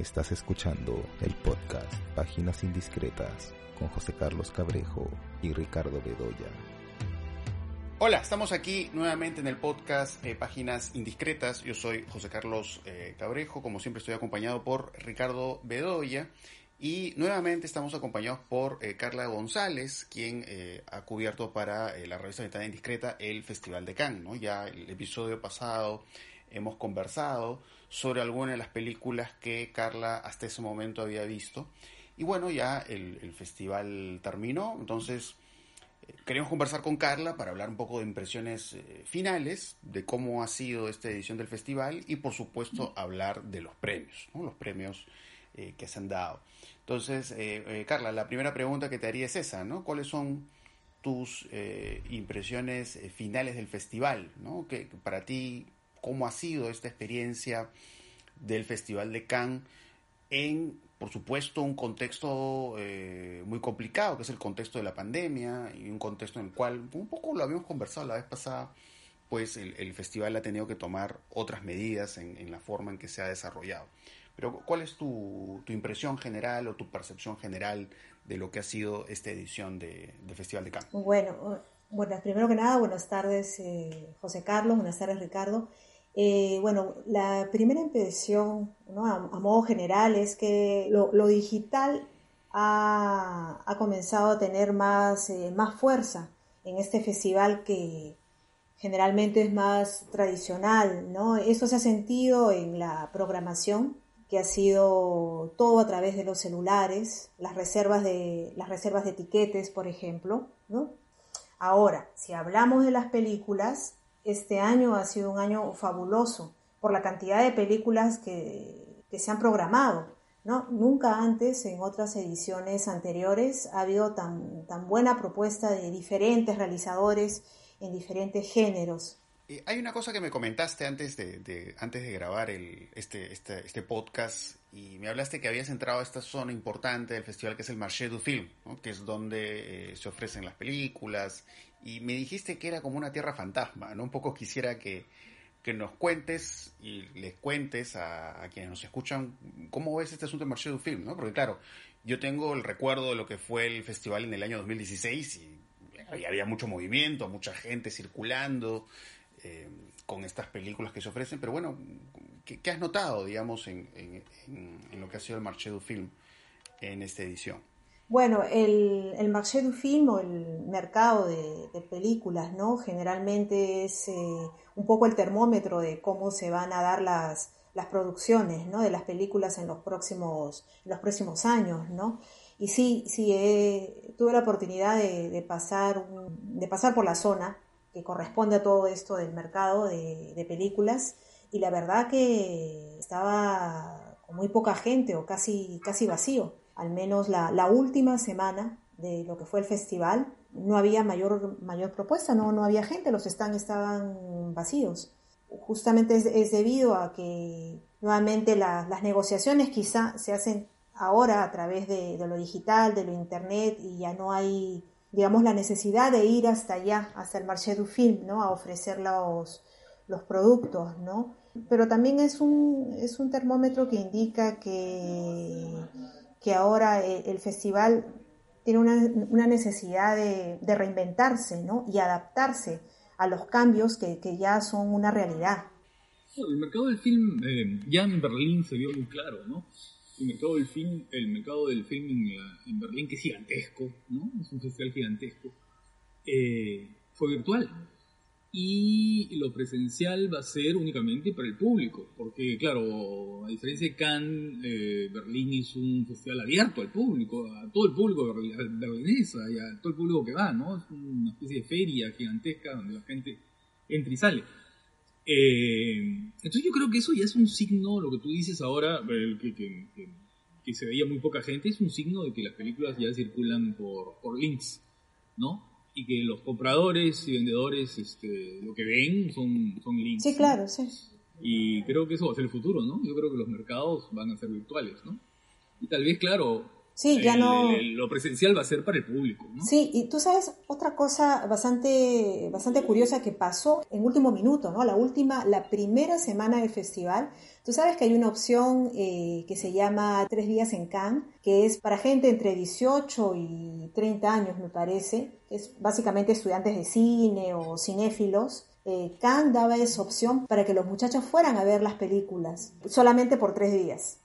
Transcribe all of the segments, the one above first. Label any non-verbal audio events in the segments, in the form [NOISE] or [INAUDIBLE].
Estás escuchando el podcast Páginas Indiscretas con José Carlos Cabrejo y Ricardo Bedoya. Hola, estamos aquí nuevamente en el podcast eh, Páginas Indiscretas. Yo soy José Carlos eh, Cabrejo, como siempre estoy acompañado por Ricardo Bedoya. Y nuevamente estamos acompañados por eh, Carla González, quien ha cubierto para la revista Ventana Indiscreta el Festival de Cannes. ¿no? Ya el episodio pasado hemos conversado sobre algunas de las películas que Carla hasta ese momento había visto. Y bueno, ya el, festival terminó, entonces eh, queremos conversar con Carla para hablar un poco de impresiones eh, finales, de cómo ha sido esta edición del festival y por supuesto hablar de los premios, los premios eh, que se han dado. Entonces, Carla, la primera pregunta que te haría es esa, ¿no? ¿Cuáles son tus impresiones finales del festival, ¿no? Que para ti cómo ha sido esta experiencia del Festival de Cannes en, por supuesto, un contexto eh, muy complicado, que es el contexto de la pandemia y un contexto en el cual, un poco lo habíamos conversado la vez pasada, pues el, festival ha tenido que tomar otras medidas en, la forma en que se ha desarrollado. Pero, ¿cuál es tu, impresión general o tu percepción general de lo que ha sido esta edición de, del Festival de Cannes? Bueno, bueno, primero que nada, buenas tardes, eh, José Carlos, buenas tardes, Ricardo. Eh, bueno, la primera impresión, a, modo general, es que lo, digital ha, comenzado a tener más, eh, más fuerza en este festival que generalmente es más tradicional, ¿no? Eso se ha sentido en la programación, que ha sido todo a través de los celulares, las reservas de, las reservas de etiquetes, por ejemplo, ¿no? Ahora, si hablamos de las películas, este año ha sido un año fabuloso por la cantidad de películas que, se han programado. ¿no? Nunca antes, en otras ediciones anteriores, ha habido tan, tan buena propuesta de diferentes realizadores en diferentes géneros. hay una cosa que me comentaste antes de, antes de grabar el, este, este, este, podcast y me hablaste que habías entrado a esta zona importante del festival que es el Marché du Film, que es donde eh, se ofrecen las películas y me dijiste que era como una tierra fantasma, ¿no? Un poco quisiera que, nos cuentes y les cuentes a, quienes nos escuchan cómo ves este asunto de Marché du Film, ¿no? Porque claro, yo tengo el recuerdo de lo que fue el festival en el año 2016 y había, mucho movimiento, mucha gente circulando eh, con estas películas que se ofrecen, pero bueno, ¿qué, has notado, digamos, en, en, lo que ha sido el Marché du Film en esta edición? Bueno, el, el marché du film o el mercado de, películas, ¿no? Generalmente es eh, un poco el termómetro de cómo se van a dar las, las producciones, ¿no? De las películas en los próximos, los próximos años, ¿no? Y sí, sí, tuve la oportunidad de, pasar, de pasar por la zona que corresponde a todo esto del mercado de, de películas y la verdad que estaba muy poca gente o casi, casi vacío al menos la, última semana de lo que fue el festival, no había mayor, mayor propuesta, no, no había gente, los stands estaban vacíos. Justamente es, debido a que nuevamente las negociaciones quizá se hacen ahora a través de, lo digital, de lo internet y ya no hay, digamos, la necesidad de ir hasta allá, hasta el marché du film, ¿no? A ofrecer los, los productos, ¿no? Pero también es un, es un termómetro que indica que que ahora eh, el festival tiene una, necesidad de, reinventarse ¿no? y adaptarse a los cambios que, ya son una realidad. el mercado del film eh, ya en Berlín se vio muy claro, ¿no? El mercado del film, el mercado del film en, Berlín, que es gigantesco, ¿no? Es un festival gigantesco, eh, fue virtual y lo presencial va a ser únicamente para el público, porque claro, a diferencia de Cannes, eh, Berlín es un festival abierto al público, a todo el público berlinesa y a todo el público que va, ¿no? Es una especie de feria gigantesca donde la gente entra y sale. Eh, entonces yo creo que eso ya es un signo, lo que tú dices ahora, que, que, que, se veía muy poca gente, es un signo de que las películas ya circulan por, por links, ¿no? y que los compradores y vendedores este, lo que ven son, son links. Sí, claro, sí. Y creo que eso va a ser el futuro, ¿no? Yo creo que los mercados van a ser virtuales, ¿no? Y tal vez, claro, Sí, ya no. lo presencial va a ser para el público. ¿no? Sí, y tú sabes otra cosa bastante, bastante curiosa que pasó en último minuto, ¿no? La última, la primera semana del festival. Tú sabes que hay una opción eh, que se llama Tres días en Cannes, que es para gente entre 18 y 30 años, me parece. Es básicamente estudiantes de cine o cinéfilos. Eh, Cannes daba esa opción para que los muchachos fueran a ver las películas solamente por tres días.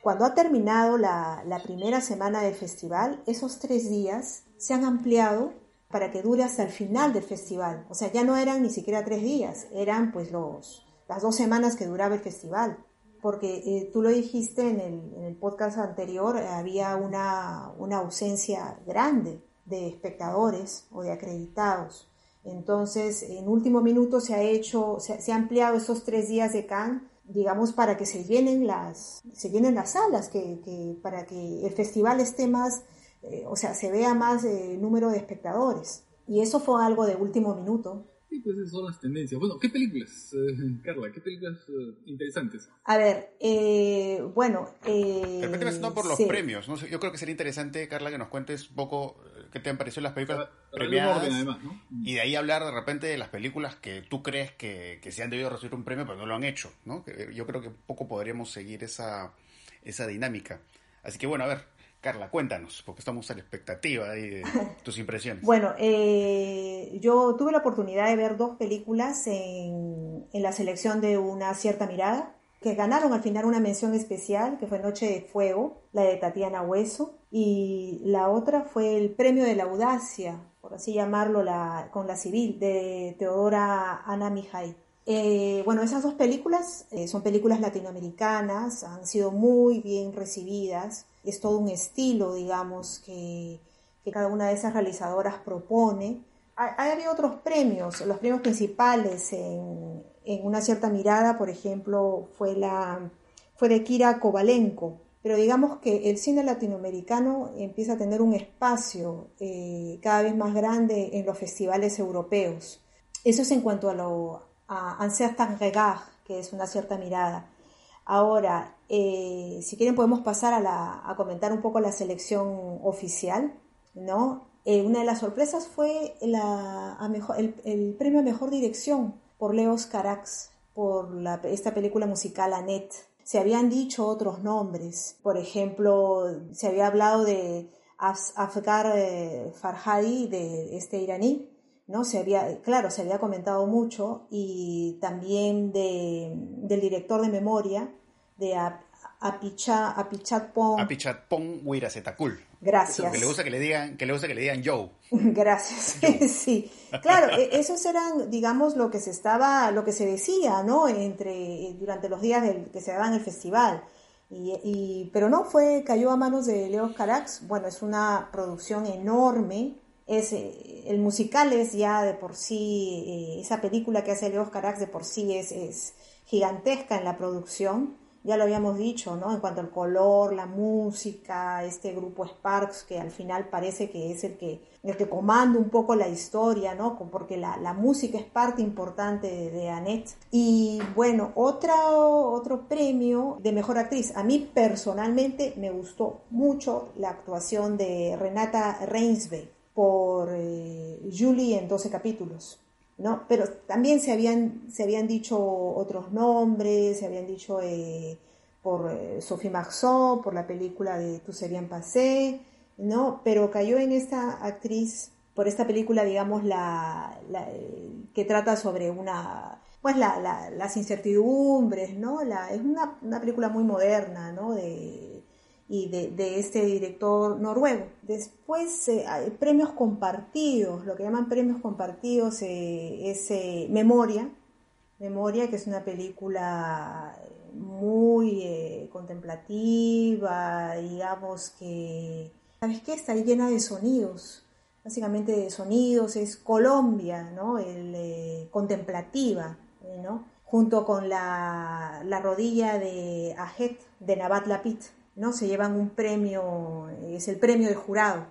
Cuando ha terminado la, primera semana del festival, esos tres días se han ampliado para que dure hasta el final del festival. O sea, ya no eran ni siquiera tres días, eran pues los, las dos semanas que duraba el festival. Porque eh, tú lo dijiste en el, podcast anterior, había una, una, ausencia grande de espectadores o de acreditados. Entonces, en último minuto se ha hecho, se, se ha ampliado esos tres días de Cannes digamos, para que se llenen las, se llenen las salas, que, para que el festival esté más, eh, o sea, se vea más eh, número de espectadores. Y eso fue algo de último minuto. Sí, pues esas son las tendencias. Bueno, ¿qué películas, eh, Carla? ¿Qué películas interesantes? A ver, bueno... Eh, no por los premios. ¿no? Yo creo que sería interesante, Carla, que nos cuentes un poco qué te han parecido las películas premiadas. Y de ahí hablar de repente de las películas que tú crees que, que se han debido recibir un premio, pero no lo han hecho. ¿no? Yo creo que poco podríamos seguir esa, esa dinámica. Así que bueno, a ver, Carla, cuéntanos, porque estamos a la expectativa de [LAUGHS] tus impresiones. Bueno, eh, yo tuve la oportunidad de ver dos películas en, en la selección de una cierta mirada que ganaron al final una mención especial, que fue Noche de Fuego, la de Tatiana Hueso, y la otra fue el Premio de la Audacia, por así llamarlo, la, con la civil, de Teodora Ana Mijay. Eh, bueno, esas dos películas eh, son películas latinoamericanas, han sido muy bien recibidas, es todo un estilo, digamos, que, que cada una de esas realizadoras propone. Hay, hay otros premios, los premios principales en, en una cierta mirada, por ejemplo, fue, la, fue de Kira Kovalenko. Pero digamos que el cine latinoamericano empieza a tener un espacio eh, cada vez más grande en los festivales europeos. Eso es en cuanto a lo a Un regard, que es una cierta mirada. Ahora, eh, si quieren podemos pasar a, la, a, comentar un poco la selección oficial, ¿no? Eh, una de las sorpresas fue la, el premio a mejor dirección por Leos Carax, por esta película musical Annette. Se habían dicho otros nombres, por ejemplo, se había hablado de Afgar eh, Farhadi, de este iraní, ¿no? Se había, claro, se había comentado mucho, y también de, del director de memoria, de Apicha, Apichatpong. Apichatpong Wirasetakul. Gracias. Que le gusta que le digan, que le gusta que le digan Joe. [LAUGHS] Gracias. [LAUGHS] sí. Claro, e, esos eran, digamos, lo que se estaba, lo que se decía, ¿no? Entre, durante los días del, que se daban el festival. Y, pero no fue, cayó a manos de Leo Carax. Bueno, es una producción enorme. Es, eh, el musical es ya de por sí, eh, esa película que hace Leo Carax de por sí es, es gigantesca en la producción ya lo habíamos dicho, ¿no? En cuanto al color, la música, este grupo Sparks, que al final parece que es el que, el que comanda un poco la historia, ¿no? Porque la, la música es parte importante de, de, Annette. Y bueno, otra, otro premio de mejor actriz. A mí personalmente me gustó mucho la actuación de Renata Reinsve por eh, Julie en 12 capítulos. ¿No? Pero también se habían, se habían dicho otros nombres, se habían dicho eh, por eh, Sophie Marceau, por la película de Tu serían Passé, ¿no? Pero cayó en esta actriz por esta película, digamos, la, eh, que trata sobre una, pues las incertidumbres, ¿no? La, es una, una película muy moderna, ¿no? De, y de, este director noruego. Después eh, hay premios compartidos, lo que llaman premios compartidos eh, es eh, Memoria, Memoria que es una película muy contemplativa, digamos que, ¿sabes qué? Está llena de sonidos, básicamente de sonidos, es Colombia, ¿no? El, contemplativa, ¿no? Junto con la, la rodilla de Ajet de Nabat Lapid ¿no? Se llevan un premio, es el premio de jurado,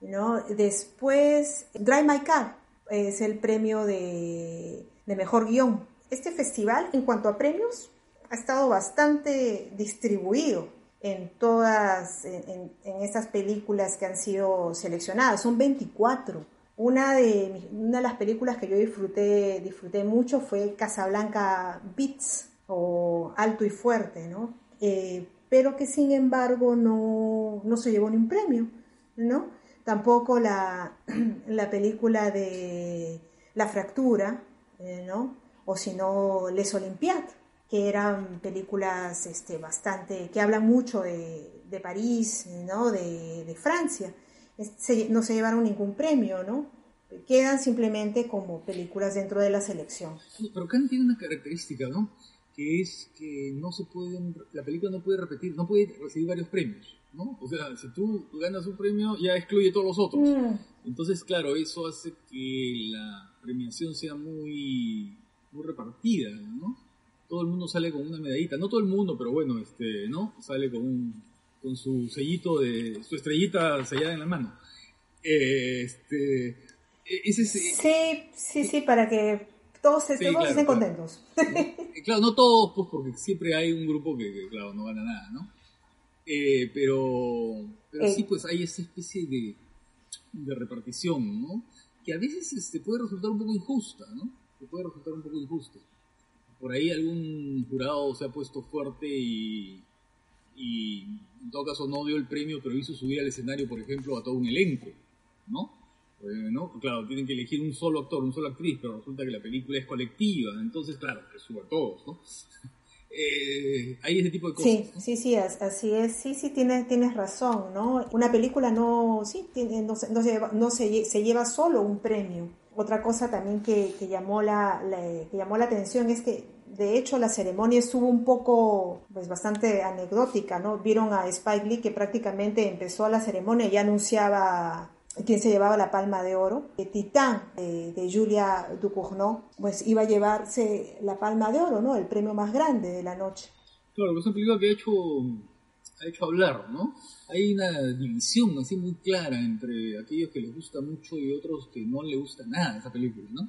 ¿no? Después, Drive My Car es el premio de, mejor guion. Este festival, en cuanto a premios, ha estado bastante distribuido. en todas, en, en, estas películas que han sido seleccionadas. Son 24. Una de, una de las películas que yo disfruté, disfruté mucho fue Casablanca Beats o Alto y Fuerte, ¿no? Eh, pero que sin embargo no, no, se llevó ni un premio, ¿no? Tampoco la, [CLEARS THROAT] la película de La Fractura, eh, ¿no? O si no, Les Olympiades, que eran películas este, bastante, que hablan mucho de, de París, ¿no? De, de Francia no se llevaron ningún premio, ¿no? Quedan simplemente como películas dentro de la selección. Pero Cannes tiene una característica, ¿no? Que es que no se pueden, la película no puede repetir, no puede recibir varios premios, ¿no? O sea, si tú ganas un premio, ya excluye todos los otros. Mm. Entonces, claro, eso hace que la premiación sea muy, muy repartida, ¿no? Todo el mundo sale con una medallita, no todo el mundo, pero bueno, este, ¿no? Sale con un con su sellito de su estrellita sellada en la mano. Este, e-, sí, sí, sí, para que todos, estén contentos. Claro, no todos, pues porque siempre hay un grupo que, claro, no gana nada, ¿no? Eh, pero pero sí, pues hay esa especie de, de repartición, ¿no? Que a veces este, puede resultar un poco injusta, ¿no? Que puede resultar un poco injusta. Por ahí algún jurado se ha puesto fuerte y, y en todo caso no dio el premio, pero hizo subir al escenario, por ejemplo, a todo un elenco, ¿no? Eh, ¿no? Claro, tienen que elegir un solo actor, un solo actriz, pero resulta que la película es colectiva, entonces, claro, que suba a todos. [LAUGHS] Eh, hay ese tipo de cosas. Sí, sí, sí, así es, sí, sí, tienes, tienes razón, ¿no? Una película no, sí, no, se, no, se, lleva, solo un premio. Otra cosa también que, llamó la, la, que llamó la atención es que de hecho, la ceremonia estuvo un poco, pues bastante anecdótica, ¿no? Vieron a Spike Lee que prácticamente empezó la ceremonia y anunciaba quién se llevaba la palma de oro. El Titán de, Julia Ducournau, pues iba a llevarse la palma de oro, ¿no? El premio más grande de la noche. Claro, es una película que ha hecho, ha hecho hablar, ¿no? Hay una división así muy clara entre aquellos que les gusta mucho y otros que no les gusta nada esa película, ¿no?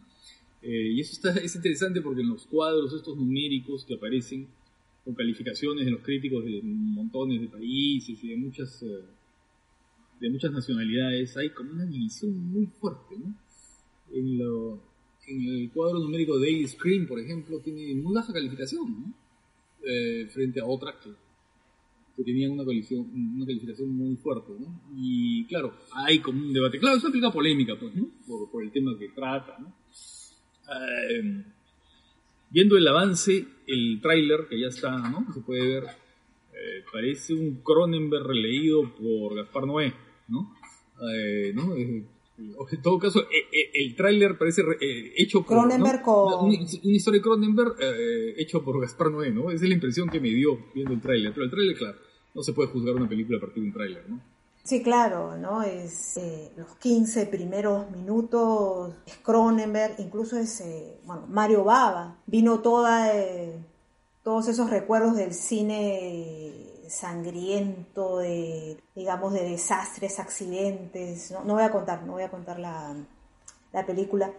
Eh, y eso está, es interesante porque en los cuadros estos numéricos que aparecen con calificaciones de los críticos de montones de países y de muchas, eh, de muchas nacionalidades, hay como una división muy fuerte. ¿no? En, lo, en, el cuadro numérico Daily Screen, por ejemplo, tiene muy baja calificación ¿no? eh, frente a otras que, que tenían una calificación, una calificación muy fuerte. ¿no? Y claro, hay como un debate. Claro, es una película polémica pues, ¿no? por, por el tema que trata. ¿no? Eh, viendo el avance, el tráiler que ya está, ¿no? Se puede ver, eh, parece un Cronenberg leído por Gaspar Noé, ¿no? Eh, ¿no? en todo caso, el tráiler parece hecho por... Cronenberg con... Una, historia de Cronenberg hecho por Gaspar Noé, ¿no? Esa es la impresión que me dio viendo el tráiler. Pero el tráiler, claro, no se puede juzgar una película a partir de un tráiler, ¿no? Sí, claro, ¿no? Es eh, los 15 primeros minutos, es Cronenberg, incluso es, eh, bueno, Mario Baba. Vino toda, eh, todos esos recuerdos del cine sangriento, de, digamos, de desastres, accidentes. No, voy a contar, no voy a contar la, la película,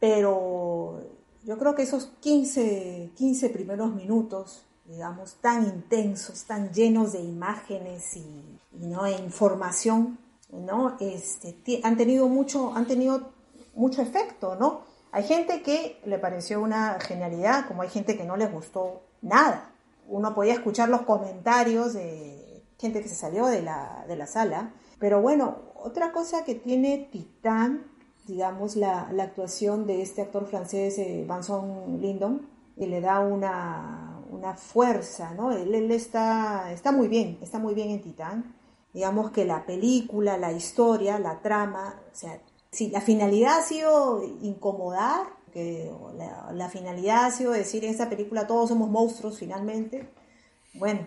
pero yo creo que esos 15, 15 primeros minutos digamos, tan intensos, tan llenos de imágenes y, ¿no? e información, ¿no? Este, han tenido mucho, han tenido mucho efecto, ¿no? Hay gente que le pareció una genialidad, como hay gente que no les gustó nada. Uno podía escuchar los comentarios de gente que se salió de la, de la sala. Pero bueno, otra cosa que tiene Titán, digamos, la, la actuación de este actor francés, eh, Lindon, y le da una, una fuerza, ¿no? Él, está, está muy bien, está muy bien en Titán. Digamos que la película, la historia, la trama, o sea, si la finalidad ha sido incomodar, que la, finalidad ha sido decir en esta película todos somos monstruos finalmente, bueno,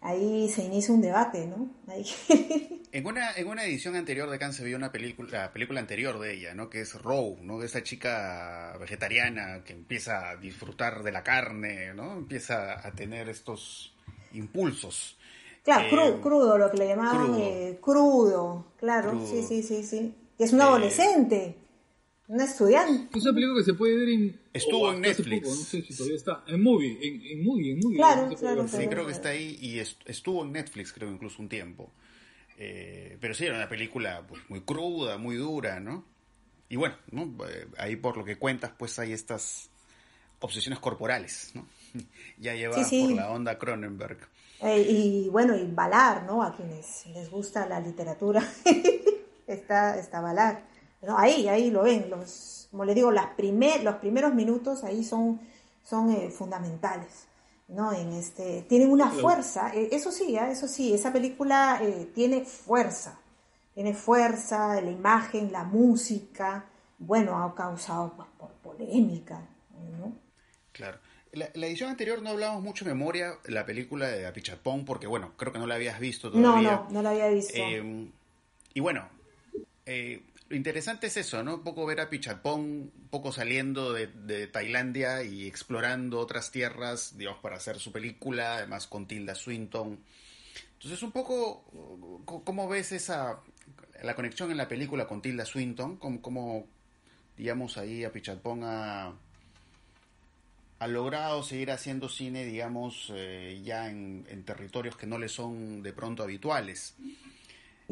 ahí se inicia un debate, ¿no? [LAUGHS] En una, en una edición anterior de Cannes se vio una película, la película anterior de ella, ¿no? Que es Row, ¿no? De esa chica vegetariana que empieza a disfrutar de la carne, ¿no? Empieza a tener estos impulsos. Claro, eh, crudo, lo que le llamaban crudo, eh, claro, sí, sí, sí, sí. Es un eh, adolescente, una estudiante. Es una película que se puede ver en... Estuvo o en Netflix. poco, no sé si todavía está. En Movie, en, en Movie, en Movie. Claro, puede claro. Sí, creo que está ahí y est- estuvo en Netflix, creo, incluso un tiempo. Eh, pero sí, era una película pues, muy cruda, muy dura, ¿no? Y bueno, ¿no? Eh, ahí por lo que cuentas, pues hay estas obsesiones corporales, ¿no? [LAUGHS] ya llevadas Sí, sí. por la onda Cronenberg. Eh, y bueno, y Valar, ¿no? A quienes les gusta la literatura, [LAUGHS] está, está Valar. ¿No? Ahí, ahí lo ven. Los, como les digo, las primer, los primeros minutos ahí son, son eh, fundamentales. ¿no? En este, tienen una fuerza, eh, eso sí, ¿ah? eso sí, esa película eh, tiene fuerza, tiene fuerza, la imagen, la música, bueno, ha causado pues, por polémica, ¿no? Claro. La, la edición anterior no hablábamos mucho de memoria, la película de Apichapón, porque bueno, creo que no la habías visto No, todavía. no, no la había visto. Eh, y bueno, eh, lo interesante es eso, ¿no? Un poco ver a Pichapón, un poco saliendo de, Tailandia y explorando otras tierras, digamos, para hacer su película, además con Tilda Swinton. Entonces, un poco, ¿cómo ves esa, la conexión en la película con Tilda Swinton? ¿Cómo, digamos, ahí a Pichapón ha, ha logrado seguir haciendo cine, digamos, eh, ya en territorios que no le son de pronto habituales?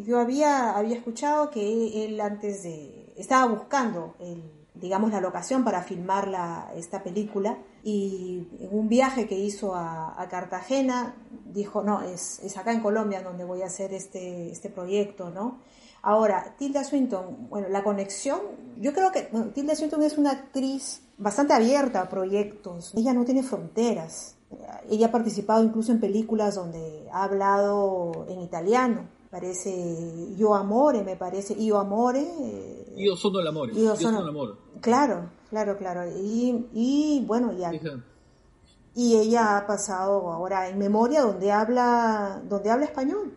Yo había, había escuchado que él antes de... estaba buscando, el, digamos, la locación para filmar la, esta película y en un viaje que hizo a, a Cartagena dijo, no, es, es acá en Colombia donde voy a hacer este, este proyecto, ¿no? Ahora, Tilda Swinton, bueno, la conexión, yo creo que bueno, Tilda Swinton es una actriz bastante abierta a proyectos, ella no tiene fronteras, ella ha participado incluso en películas donde ha hablado en italiano, parece Io Amore, me parece Io Amore. eh, Io sono l'amore. Io Io sono- l'amore. Claro, claro, claro. Y, y bueno, ya, Esa- y ella ha pasado ahora en memoria donde habla, donde habla español.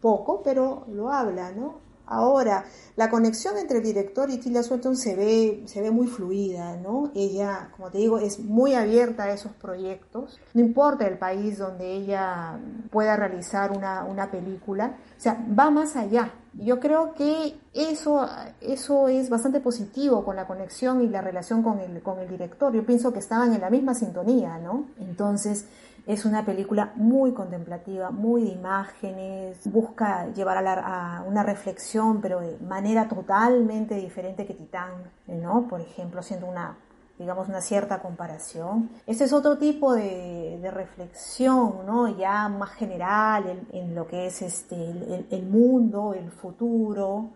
Poco, pero lo habla, ¿no? Ahora, la conexión entre el director y Tilda Swinton se ve, se ve muy fluida, ¿no? Ella, como te digo, es muy abierta a esos proyectos. No importa el país donde ella pueda realizar una, una película. O sea, va más allá. Yo creo que eso, eso es bastante positivo con la conexión y la relación con el, con el director. Yo pienso que estaban en la misma sintonía, ¿no? Entonces, es una película muy contemplativa, muy de imágenes, busca llevar a, la- una reflexión, pero de manera totalmente diferente que Titán, ¿no? Por ejemplo, haciendo una, digamos, una cierta comparación. Este es otro tipo de, de reflexión, ¿no? Ya más general en, lo que es este, el mundo, el futuro,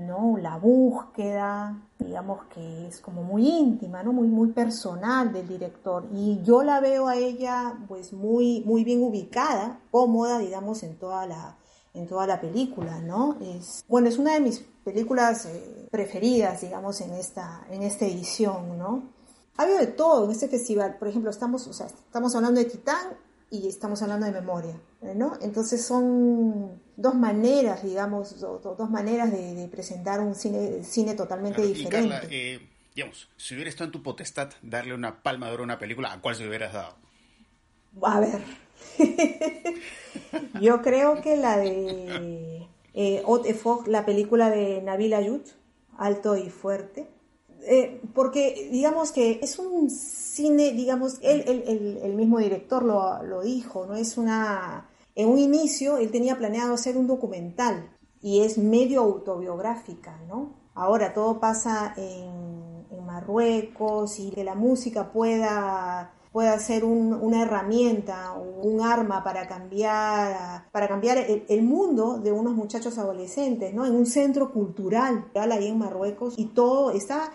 ¿no? La búsqueda, digamos que es como muy íntima, ¿no? Muy, muy personal del director. Y yo la veo a ella pues muy, muy bien ubicada, cómoda, digamos, en toda la, en toda la película, ¿no? Es, bueno, es una de mis películas eh, preferidas, digamos, en esta, en esta edición, ¿no? Ha habido de todo en este festival. Por ejemplo, estamos, o sea, estamos hablando de Titán y estamos hablando de memoria, ¿no? Entonces son dos maneras, digamos, do- do- dos maneras de, de presentar un cine, cine totalmente Claro, diferente. Carla, eh, digamos, si hubiera estado en tu potestad darle una palma de oro a una película, ¿a cuál se hubieras dado? A ver. [LAUGHS] Yo creo que la de eh, et Fort, la película de Nabil Ayut, Alto y Fuerte. Eh, porque digamos que es un cine, digamos, él, él- él- el mismo director lo, lo dijo, ¿no? Es una... En un inicio él tenía planeado hacer un documental y es medio autobiográfica, ¿no? Ahora todo pasa en, Marruecos y que la música pueda pueda ser un- una herramienta o un arma para cambiar para cambiar el, el mundo de unos muchachos adolescentes, ¿no? En un centro cultural ahí en Marruecos y todo está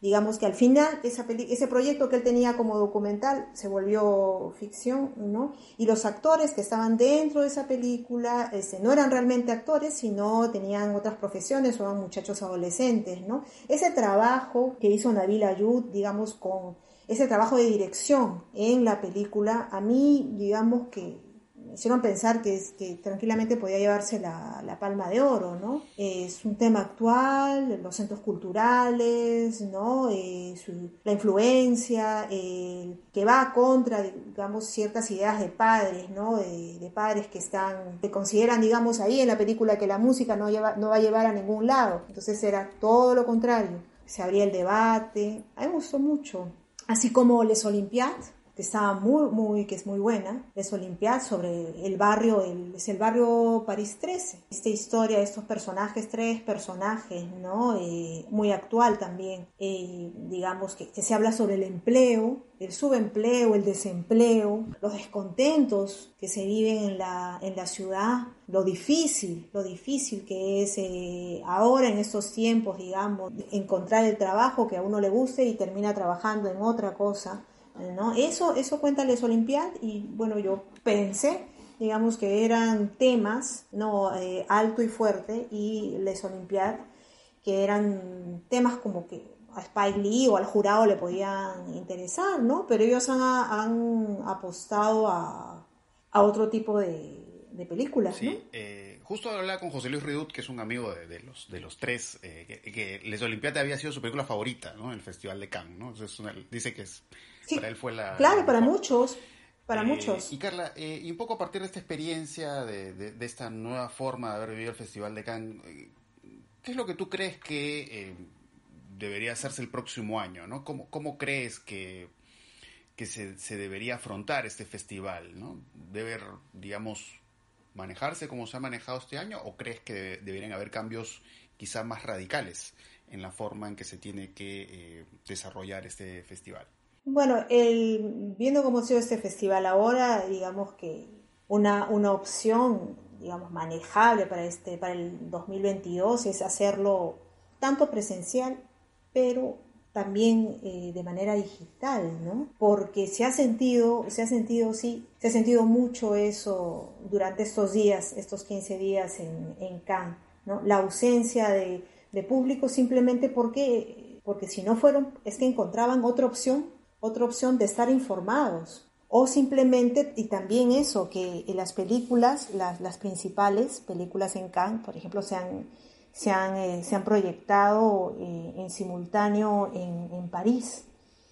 digamos que al final esa ese proyecto que él tenía como documental se volvió ficción, ¿no? Y los actores que estaban dentro de esa película este, no eran realmente actores, sino tenían otras profesiones o eran muchachos adolescentes, ¿no? Ese trabajo que hizo Nabil Ayud, digamos, con ese trabajo de dirección en la película, a mí, digamos que me hicieron pensar que, es, que tranquilamente podía llevarse la, la palma de oro, ¿no? Es un tema actual, los centros culturales, ¿no? Eh, su- la influencia, eh, que va contra, digamos, ciertas ideas de padres, ¿no? De, de padres que están, que consideran, digamos, ahí en la película que la música no, lleva, no va a llevar a ningún lado. Entonces era todo lo contrario se abría el debate. A mí me gustó mucho. Así como Les Olympiades, que muy, muy, que es muy buena, Les Olympiades sobre el barrio, el, es el barrio París 13. Esta historia, estos personajes, tres personajes, ¿no? Eh, muy actual también. Eh, digamos que, se habla sobre el empleo, el subempleo, el desempleo, los descontentos que se viven en la, en la ciudad, lo difícil, lo difícil que es eh, ahora en estos tiempos, digamos, encontrar el trabajo que a uno le guste y termina trabajando en otra cosa. ¿No? Eso, eso cuenta Les Olimpiad y bueno, yo pensé, digamos que eran temas, ¿no? Eh, alto y fuerte y Les Olimpiad, que eran temas como que a Spike Lee o al jurado le podían interesar, ¿no? Pero ellos han, apostado a, otro tipo de, películas, sí, eh, justo hablaba con José Luis Ridut, que es un amigo de, los, de los tres, eh, que, Les Olimpiad había sido su película favorita, ¿no? En el Festival de Cannes, ¿no? dice que es para él fue la... Claro, para muchos, para eh, muchos. Y Carla, eh, y un poco a partir de esta experiencia, de, de, esta nueva forma de haber vivido el Festival de Cannes, eh, ¿qué es lo que tú crees que debería hacerse el próximo año? ¿no? ¿Cómo, cómo crees que, que se, se, debería afrontar este festival? ¿no? ¿Debe, digamos, manejarse como se ha manejado este año o crees que deberían haber cambios quizá más radicales en la forma en que se tiene que desarrollar este festival? Bueno, el, viendo cómo ha sido este festival ahora, digamos que una, una opción, digamos, manejable para, este, para el 2022 es hacerlo tanto presencial, pero también eh, de manera digital, ¿no? Porque se ha sentido, se ha sentido, sí, se ha sentido mucho eso durante estos días, estos 15 días en, en Cannes, ¿no? La ausencia de, de público simplemente porque, porque si no fueron, es que encontraban otra opción otra opción de estar informados. O simplemente, y también eso, que en las películas, las, las principales películas en Cannes, por ejemplo, se han, se han, eh, se han proyectado eh, en simultáneo en, en, París.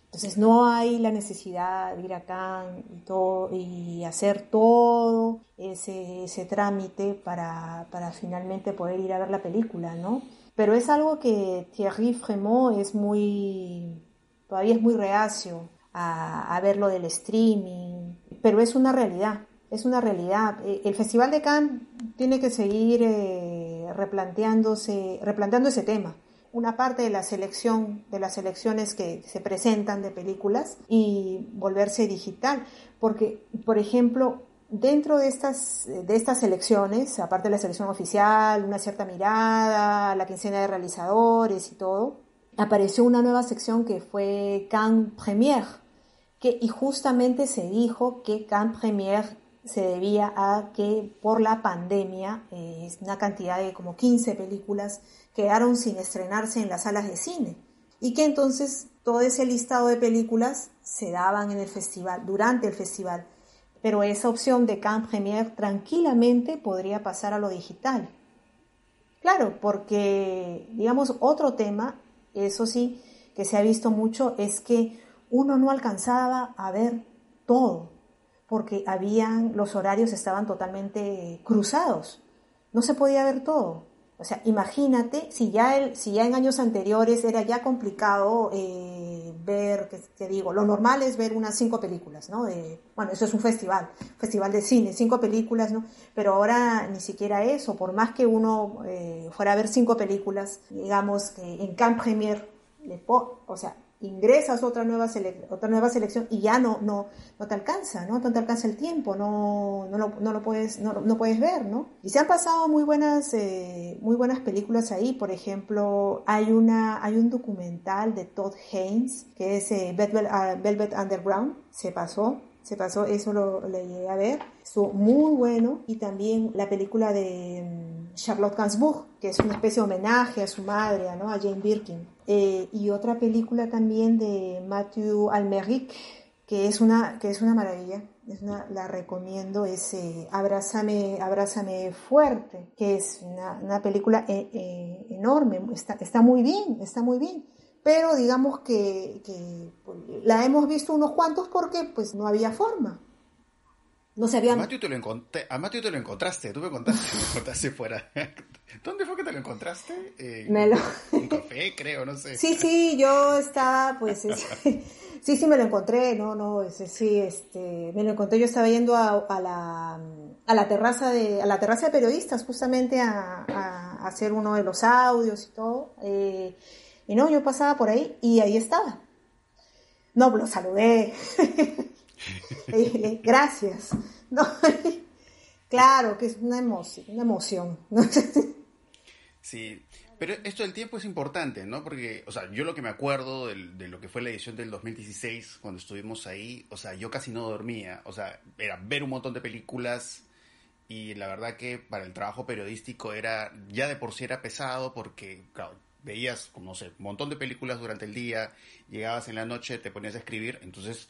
Entonces no hay la necesidad de ir a Cannes y, todo, y hacer todo ese, ese trámite para, para finalmente poder ir a ver la película, ¿no? Pero es algo que Thierry Fremont es muy, todavía es muy reacio a, ver lo del streaming, pero es una realidad, es una realidad. Eh, el Festival de Cannes tiene que seguir eh, replanteándose, replanteando ese tema una parte de la selección de las selecciones que se presentan de películas y volverse digital porque por ejemplo dentro de estas de estas selecciones aparte de la selección oficial una cierta mirada la quincena de realizadores y todo apareció una nueva sección que fue Cannes Premiere, que, y justamente se dijo que Cannes Premiere se debía a que por la pandemia eh, una cantidad de como 15 películas quedaron sin estrenarse en las salas de cine y que entonces todo ese listado de películas se daban en el festival, durante el festival. Pero esa opción de Cannes Premiere tranquilamente podría pasar a lo digital. Claro, porque, digamos, otro tema eso sí, que se ha visto mucho es que uno no alcanzaba a ver todo, porque habían, los horarios estaban totalmente cruzados, no se podía ver todo. O sea, imagínate si ya, el, si ya en años anteriores era ya complicado eh, ver, que te digo, lo normal es ver unas cinco películas, ¿no? bueno, eso es un festival, festival de cine, cinco películas, ¿no? Pero ahora ni siquiera eso, por más que uno eh, fuera a ver cinco películas, digamos que en Camp Premier, o sea, ingresas otra nueva, otra nueva selección y ya no, no, no te alcanza, ¿no? No te alcanza el tiempo, no, no, lo, no lo puedes, no, no, puedes ver, ¿no? Y se han pasado muy buenas, eh, muy buenas películas ahí, por ejemplo, hay una, hay un documental de Todd Haynes, que es eh, Velvet, Underground, se pasó, se pasó, eso lo, lo llegué a ver, estuvo muy bueno, y también la película de mm, Charlotte Gainsbourg, que es una especie de homenaje a su madre, ¿no? a Jane Birkin. Eh, y otra película también de Matthew Almeric, que es una, que es una maravilla, la recomiendo, es eh, Abrázame, Abrázame Fuerte, que es una, película eh, enorme, está, está muy bien, está muy bien pero digamos que, que, pues, la hemos visto unos cuantos porque pues no había forma. No se habían... A Matthew te lo, encontré, a Matthew te lo encontraste, tú me contaste, [LAUGHS] me contaste fuera. [LAUGHS] ¿Dónde fue que te lo encontraste? En, Me lo- [LAUGHS] un café, creo, no sé. Sí, sí, yo estaba, pues, es- sí, sí, me lo encontré, no, no, sí, este, me lo encontré, yo estaba yendo a, a la, a la terraza de, a la terraza de periodistas, justamente a, a- a hacer uno de los audios y todo, eh, y no, yo pasaba por ahí y ahí estaba. No, lo saludé. [LAUGHS] Gracias. No, [LAUGHS] claro, que es una emoción, una emoción. Sí, pero esto del tiempo es importante, ¿no? Porque, o sea, yo lo que me acuerdo de, lo que fue la edición del 2016, cuando estuvimos ahí, o sea, yo casi no dormía, o sea, era ver un montón de películas y la verdad que para el trabajo periodístico era, ya de por sí era pesado porque, claro, veías, no sé, un montón de películas durante el día, llegabas en la noche, te ponías a escribir, entonces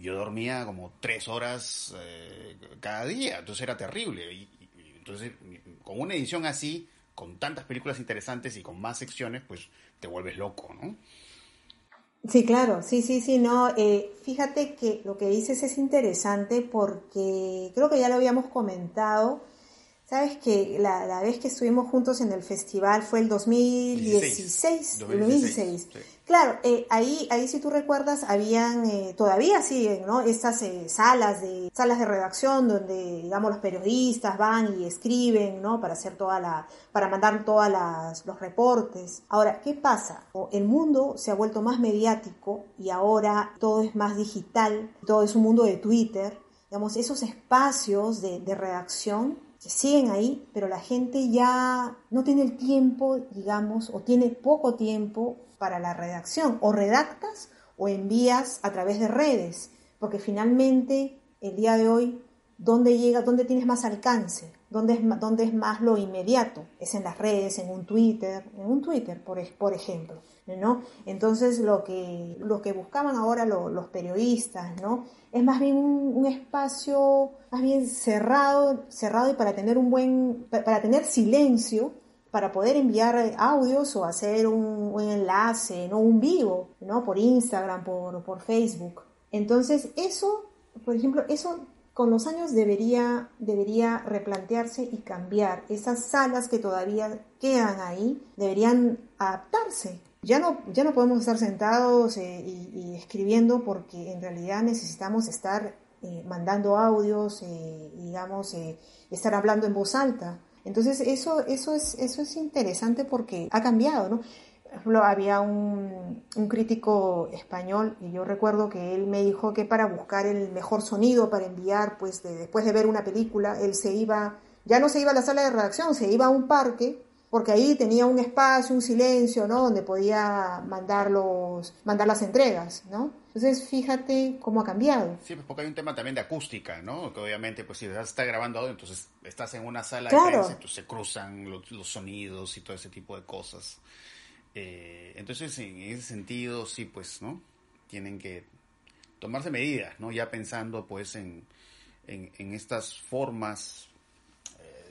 yo dormía como tres horas eh, cada día, entonces era terrible. Y, entonces, con una edición así, con tantas películas interesantes y con más secciones, pues te vuelves loco, ¿no? Sí, claro, sí, sí, sí, no. eh, fíjate que lo que dices es interesante porque creo que ya lo habíamos comentado. Sabes que la, la vez que estuvimos juntos en el festival fue el 2016. 2016, 2016. sí. Claro, eh, ahí, ahí si tú recuerdas, habían, eh, todavía siguen, ¿no? Estas eh, salas de, salas de redacción donde, digamos, los periodistas van y escriben, ¿no? Para hacer toda la, para mandar todas las, los reportes. Ahora, ¿qué pasa? El mundo se ha vuelto más mediático y ahora todo es más digital, todo es un mundo de Twitter. Digamos, esos espacios de, de redacción que siguen ahí, pero la gente ya no tiene el tiempo, digamos, o tiene poco tiempo para la redacción. O redactas o envías a través de redes, porque finalmente el día de hoy, ¿dónde llega, dónde tienes más alcance? ¿Dónde es, dónde es más lo inmediato? Es en las redes, en un Twitter, en un Twitter, por, por ejemplo. ¿no? Entonces lo que, lo que buscaban ahora lo- los periodistas, ¿no? Es más bien un, un espacio más bien cerrado, cerrado y para tener un buen, pa- para tener silencio, para poder enviar audios o hacer un, un enlace, ¿no? Un vivo, ¿no? Por Instagram, por, por Facebook. Entonces eso, por ejemplo, eso con los años debería, debería replantearse y cambiar. Esas salas que todavía quedan ahí deberían adaptarse. Ya no, ya no podemos estar sentados eh, y, y escribiendo porque en realidad necesitamos estar eh, mandando audios, eh, digamos, eh, estar hablando en voz alta. Entonces eso, eso, es, eso es interesante porque ha cambiado, ¿no? Había un, un crítico español y yo recuerdo que él me dijo que para buscar el mejor sonido para enviar, pues de- después de ver una película, él se iba, ya no se iba a la sala de redacción, se iba a un parque porque ahí tenía un espacio, un silencio, ¿no? Donde podía mandar, los, mandar las entregas, ¿no? Entonces, fíjate cómo ha cambiado. Sí, pues porque hay un tema también de acústica, ¿no? Que obviamente, pues si estás está grabando audio, entonces estás en una sala Claro. de prensa, entonces se cruzan los, los sonidos y todo ese tipo de cosas. Eh, entonces, en ese sentido, sí, pues, ¿no? Tienen que tomarse medidas, ¿no? Ya pensando, pues, en, en, en estas formas,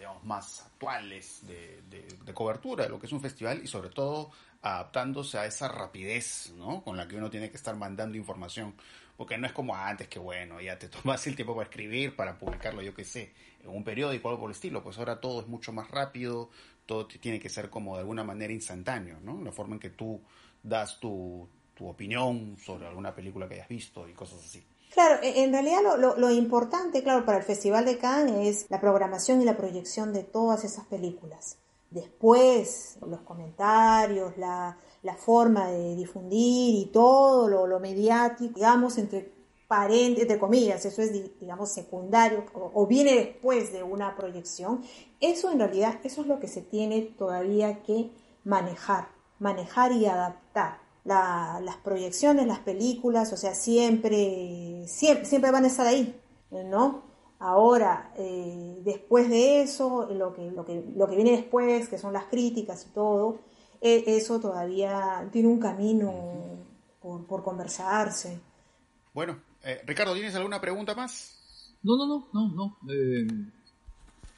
digamos, más actuales de, de, cobertura de lo que es un festival y sobre todo adaptándose a esa rapidez, ¿no? Con la que uno tiene que estar mandando información. Porque no es como antes que, bueno, ya te [LAUGHS] tomas el tiempo para escribir, para publicarlo, yo qué sé, en un periódico o algo por el estilo. Pues ahora todo es mucho más rápido, todo tiene que ser como de alguna manera instantáneo, ¿no? La forma en que tú das tu, tu opinión sobre alguna película que hayas visto y cosas así. Claro, e- en realidad lo, lo- importante, claro, para el Festival de Cannes es la programación y la proyección de todas esas películas. Después, los comentarios, la, la forma de difundir y todo lo, mediático, digamos, entre paréntesis, entre comillas, eso es, di- digamos, secundario o, o viene después de una proyección. Eso en realidad, eso es lo que se tiene todavía que manejar, manejar y adaptar. La- las proyecciones, las películas, o sea, siempre, siempre, siempre van a estar ahí, ¿no? Ahora, eh, después de eso, lo que, lo, que, lo que viene después, que son las críticas y todo, eh, eso todavía tiene un camino por, por conversarse. Bueno, eh, Ricardo, ¿tienes alguna pregunta más? No, no, no, no, no. eh,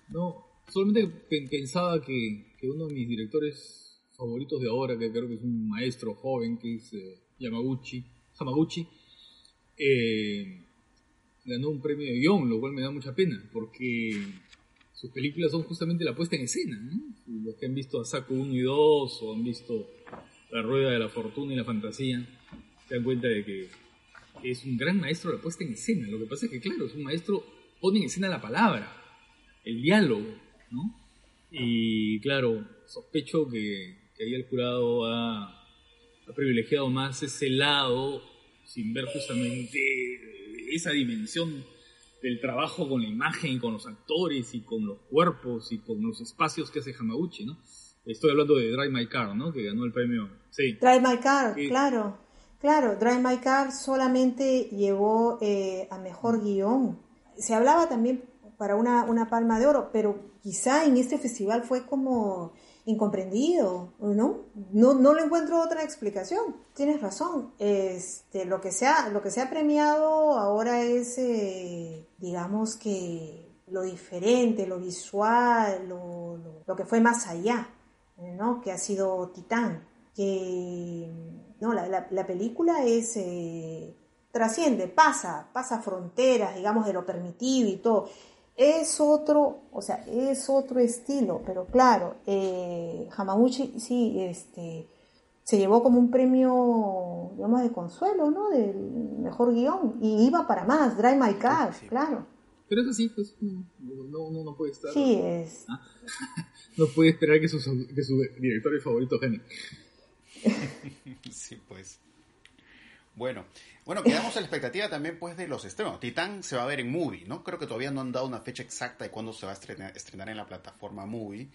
no, solamente pe- pensaba que, que uno de mis directores favoritos de ahora, que creo que es un maestro joven, que es eh, Yamaguchi, eh, ganó un premio de guion, lo cual me da mucha pena, porque sus películas son justamente la puesta en escena. ¿no? Los que han visto a Saco 1 y 2 o han visto La Rueda de la Fortuna y la Fantasía, se dan cuenta de que es un gran maestro de la puesta en escena. Lo que pasa es que, claro, es un maestro, pone en escena la palabra, el diálogo, ¿no? Y claro, sospecho que, que ahí el jurado ha, ha privilegiado más ese lado sin ver justamente esa dimensión del trabajo con la imagen con los actores y con los cuerpos y con los espacios que hace Hamaguchi, ¿no? Estoy hablando de Drive My Car, ¿no? Que ganó el premio. Sí. Drive My Car, Sí. claro. Claro, Drive My Car solamente llevó eh, a mejor guion. Se hablaba también para una, una palma de oro, pero quizá en este festival fue como incomprendido, ¿no? No, no le encuentro otra explicación. Tienes razón. Este, lo, que se ha, lo que se ha premiado ahora es, eh, digamos que lo diferente, lo visual, lo, lo- que fue más allá, ¿no? Que ha sido Titán. Que no, la, la- la película es eh, trasciende, pasa, pasa fronteras, digamos, de lo permitido y todo. Es otro, o sea, es otro estilo, pero claro, eh, Hamaguchi sí, este, se llevó como un premio, digamos, de consuelo, ¿no? Del mejor guion. Y iba para más, Drive My Car, Sí, sí. claro. Pero es así, pues, no, no, no, no puede estar. Sí, es, [LAUGHS] No puede esperar que sus, que sus directores favoritos ganen. Sí, pues. Bueno, bueno, quedamos a la expectativa también pues de los estrenos. Titán se va a ver en Movie, ¿no? Creo que todavía no han dado una fecha exacta de cuándo se va a estrenar, estrenar en la plataforma Movie.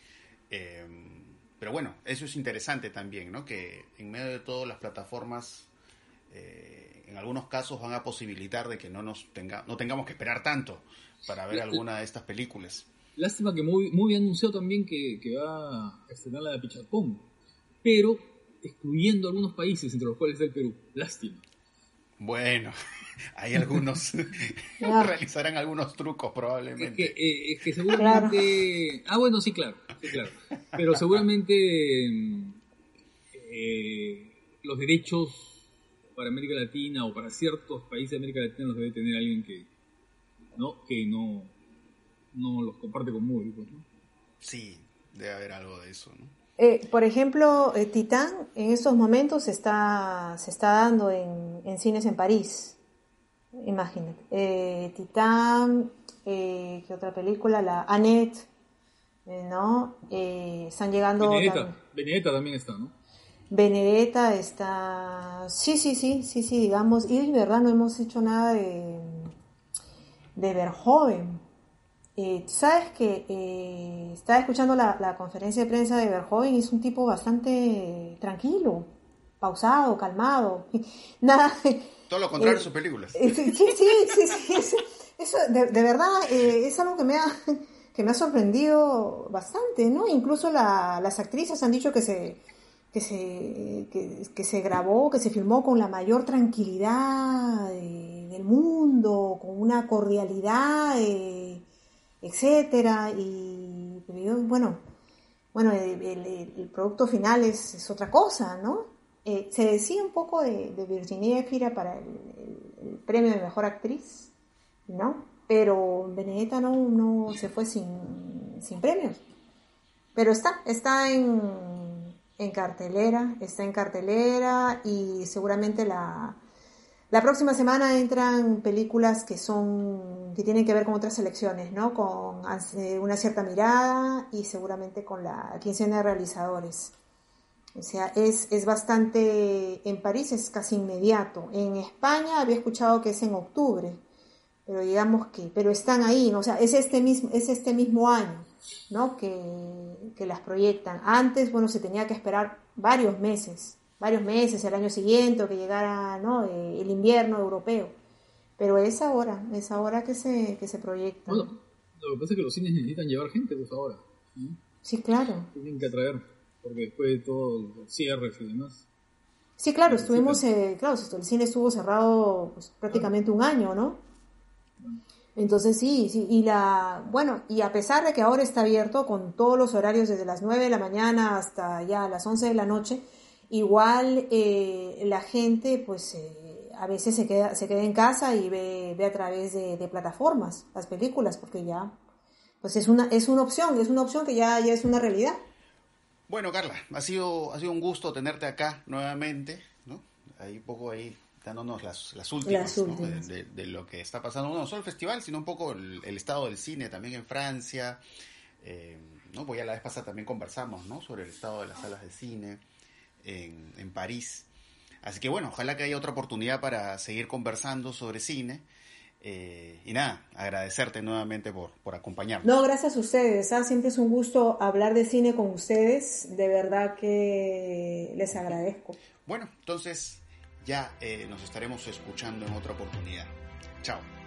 Eh, pero bueno, eso es interesante también, ¿no? Que en medio de todo las plataformas, eh, en algunos casos van a posibilitar de que no nos tenga, no tengamos que esperar tanto para ver alguna de estas películas. Lástima que Movie, Movie anunció también que, que va a estrenar la de Pichapón, pero excluyendo algunos países, entre los cuales está el Perú. Lástima. Bueno, [LAUGHS] hay algunos [LAUGHS] [LAUGHS] Ah. realizarán algunos trucos Es probablemente. que, eh, es que seguramente... Ah, bueno, sí, claro, sí, claro. Pero seguramente eh, los derechos para América Latina o para ciertos países de América Latina los debe tener alguien que no, que no, no los comparte con Movie, pues, ¿no? Sí, debe haber algo de eso, ¿no? Eh, por ejemplo, eh, Titán en estos momentos se está, se está dando en, en cines en París. Imagínate. Eh, Titán, eh, ¿qué otra película? La Annette, eh, ¿no? Eh, están llegando... Benedetta, tam- Benedetta también está, ¿no? Benedetta está... Sí, sí, sí, sí, sí, digamos. Y de verdad no hemos hecho nada de, de Verhoeven. Eh, Sabes que eh, estaba escuchando la, la conferencia de prensa de Verhoeven y es un tipo bastante tranquilo, pausado, calmado. [LAUGHS] Nada, Todo lo contrario Eh, de sus películas. eh, Sí, sí, sí, sí, sí, es- eso de, de verdad eh, es algo que me ha [LAUGHS] que me ha sorprendido bastante, ¿no? Incluso la- las actrices han dicho que se que se que, que se grabó, que se filmó con la mayor tranquilidad del mundo, con una cordialidad, eh, etcétera, y bueno, bueno, el, producto final es, es otra cosa, ¿no? Eh, se decía un poco de, Virginia Efira para el premio de mejor actriz, ¿no? Pero Benedetta no, no se fue sin, sin premios. Pero está, está en, en cartelera, está en cartelera y seguramente la, la próxima semana entran películas que son que tienen que ver con otras selecciones, ¿no? Con eh, una cierta mirada y seguramente con la quincena de realizadores. O sea, es, es bastante, en París es casi inmediato. En España había escuchado que es en octubre, pero digamos que, pero están ahí, ¿no? o sea, es este mismo, es este mismo año, ¿no? Que, que las proyectan. Antes, bueno, se tenía que esperar varios meses, varios meses, el año siguiente, o que llegara, ¿no? Eh, el invierno europeo. Pero es ahora, es ahora que se, que se proyecta. Bueno, lo que pasa es que los cines necesitan llevar gente, pues ahora. ¿no? Sí, claro. Tienen que atraer, porque después de todos los cierres y demás. Sí, claro, estuvimos, eh, claro, el cine estuvo cerrado pues, prácticamente un año, ¿no? Entonces sí, sí, y la, bueno, y a pesar de que ahora está abierto con todos los horarios desde las 9 de la mañana hasta ya las 11 de la noche, igual eh, la gente pues eh, a veces se queda, se queda en casa y ve, ve a través de, de, plataformas las películas, porque ya, pues es una, es una opción, es una opción que ya, ya es una realidad. Bueno, Carla, ha sido, ha sido un gusto tenerte acá nuevamente, ¿no? Ahí un poco ahí dándonos las, las últimas, Las últimas. ¿no? de, de, de, lo que está pasando, no solo el festival, sino un poco el, el estado del cine también en Francia. Eh, ¿no? Pues ya la vez pasada también conversamos ¿no? sobre el estado de las salas de cine en, en París. Así que bueno, ojalá que haya otra oportunidad para seguir conversando sobre cine. Eh, y nada, agradecerte nuevamente por, por acompañarnos. No, gracias a ustedes. ¿ah? Siempre es un gusto hablar de cine con ustedes. De verdad que les agradezco. Bueno, entonces ya eh, nos estaremos escuchando en otra oportunidad. Chao.